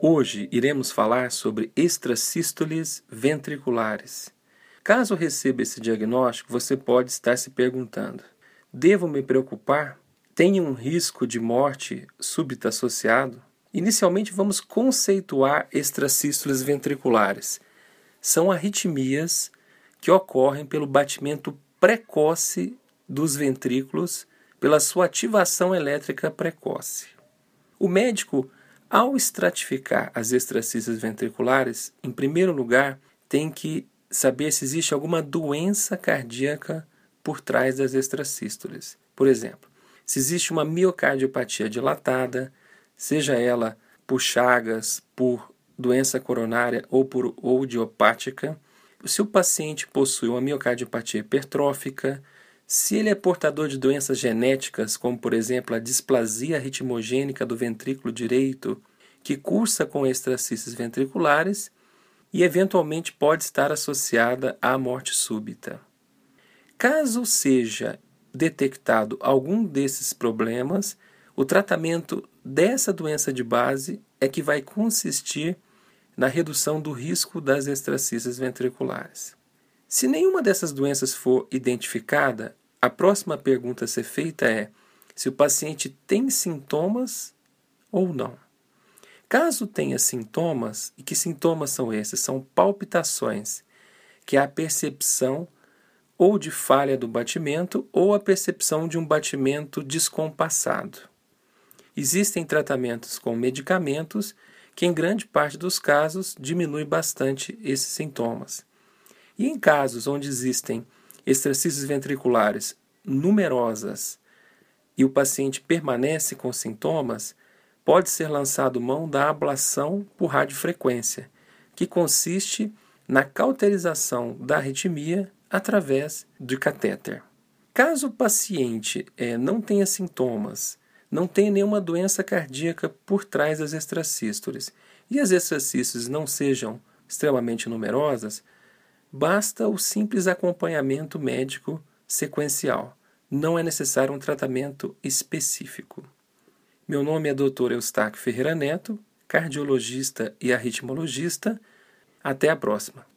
Hoje iremos falar sobre extrasístoles ventriculares. Caso receba esse diagnóstico, você pode estar se perguntando: devo me preocupar? Tem um risco de morte súbita associado? Inicialmente, vamos conceituar extrasístoles ventriculares. São arritmias que ocorrem pelo batimento precoce dos ventrículos pela sua ativação elétrica precoce. O médico ao estratificar as extracistas ventriculares, em primeiro lugar, tem que saber se existe alguma doença cardíaca por trás das extrasístoles. Por exemplo, se existe uma miocardiopatia dilatada, seja ela por chagas, por doença coronária ou por ou idiopática, se o paciente possui uma miocardiopatia hipertrófica, se ele é portador de doenças genéticas, como por exemplo a displasia ritmogênica do ventrículo direito, que cursa com extracistas ventriculares e eventualmente pode estar associada à morte súbita. Caso seja detectado algum desses problemas, o tratamento dessa doença de base é que vai consistir na redução do risco das extracistas ventriculares. Se nenhuma dessas doenças for identificada, a próxima pergunta a ser feita é se o paciente tem sintomas ou não. Caso tenha sintomas, e que sintomas são esses? São palpitações, que é a percepção ou de falha do batimento ou a percepção de um batimento descompassado. Existem tratamentos com medicamentos que, em grande parte dos casos, diminui bastante esses sintomas. E em casos onde existem exercícios ventriculares numerosas e o paciente permanece com sintomas, pode ser lançado mão da ablação por radiofrequência, que consiste na cauterização da arritmia através de catéter. Caso o paciente é, não tenha sintomas, não tenha nenhuma doença cardíaca por trás das extracístoles e as extracístoles não sejam extremamente numerosas, basta o simples acompanhamento médico sequencial. Não é necessário um tratamento específico. Meu nome é Dr. Eustáquio Ferreira Neto, cardiologista e arritmologista. Até a próxima.